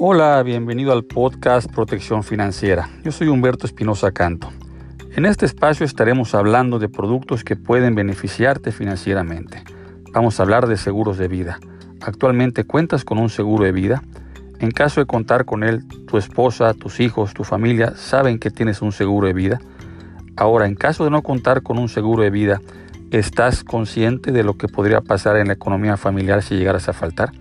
Hola, bienvenido al podcast Protección Financiera. Yo soy Humberto Espinosa Canto. En este espacio estaremos hablando de productos que pueden beneficiarte financieramente. Vamos a hablar de seguros de vida. ¿Actualmente cuentas con un seguro de vida? En caso de contar con él, tu esposa, tus hijos, tu familia saben que tienes un seguro de vida. Ahora, en caso de no contar con un seguro de vida, ¿estás consciente de lo que podría pasar en la economía familiar si llegaras a faltar?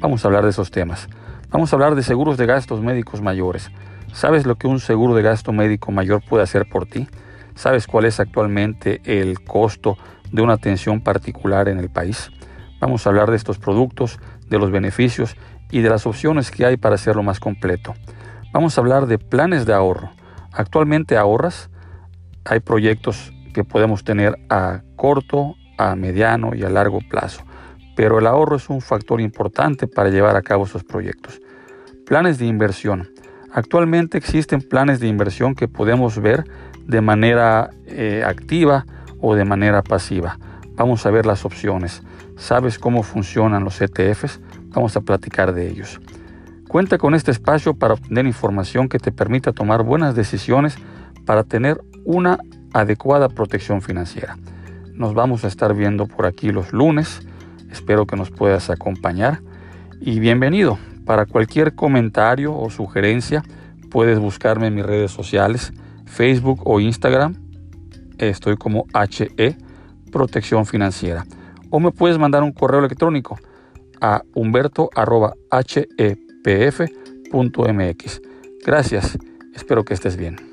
Vamos a hablar de esos temas. Vamos a hablar de seguros de gastos médicos mayores. ¿Sabes lo que un seguro de gasto médico mayor puede hacer por ti? ¿Sabes cuál es actualmente el costo de una atención particular en el país? Vamos a hablar de estos productos, de los beneficios y de las opciones que hay para hacerlo más completo. Vamos a hablar de planes de ahorro. Actualmente ahorras. Hay proyectos que podemos tener a corto, a mediano y a largo plazo pero el ahorro es un factor importante para llevar a cabo esos proyectos. Planes de inversión. Actualmente existen planes de inversión que podemos ver de manera eh, activa o de manera pasiva. Vamos a ver las opciones. ¿Sabes cómo funcionan los ETFs? Vamos a platicar de ellos. Cuenta con este espacio para obtener información que te permita tomar buenas decisiones para tener una adecuada protección financiera. Nos vamos a estar viendo por aquí los lunes Espero que nos puedas acompañar y bienvenido. Para cualquier comentario o sugerencia puedes buscarme en mis redes sociales, Facebook o Instagram. Estoy como HE Protección Financiera. O me puedes mandar un correo electrónico a humberto.hepf.mx. Gracias, espero que estés bien.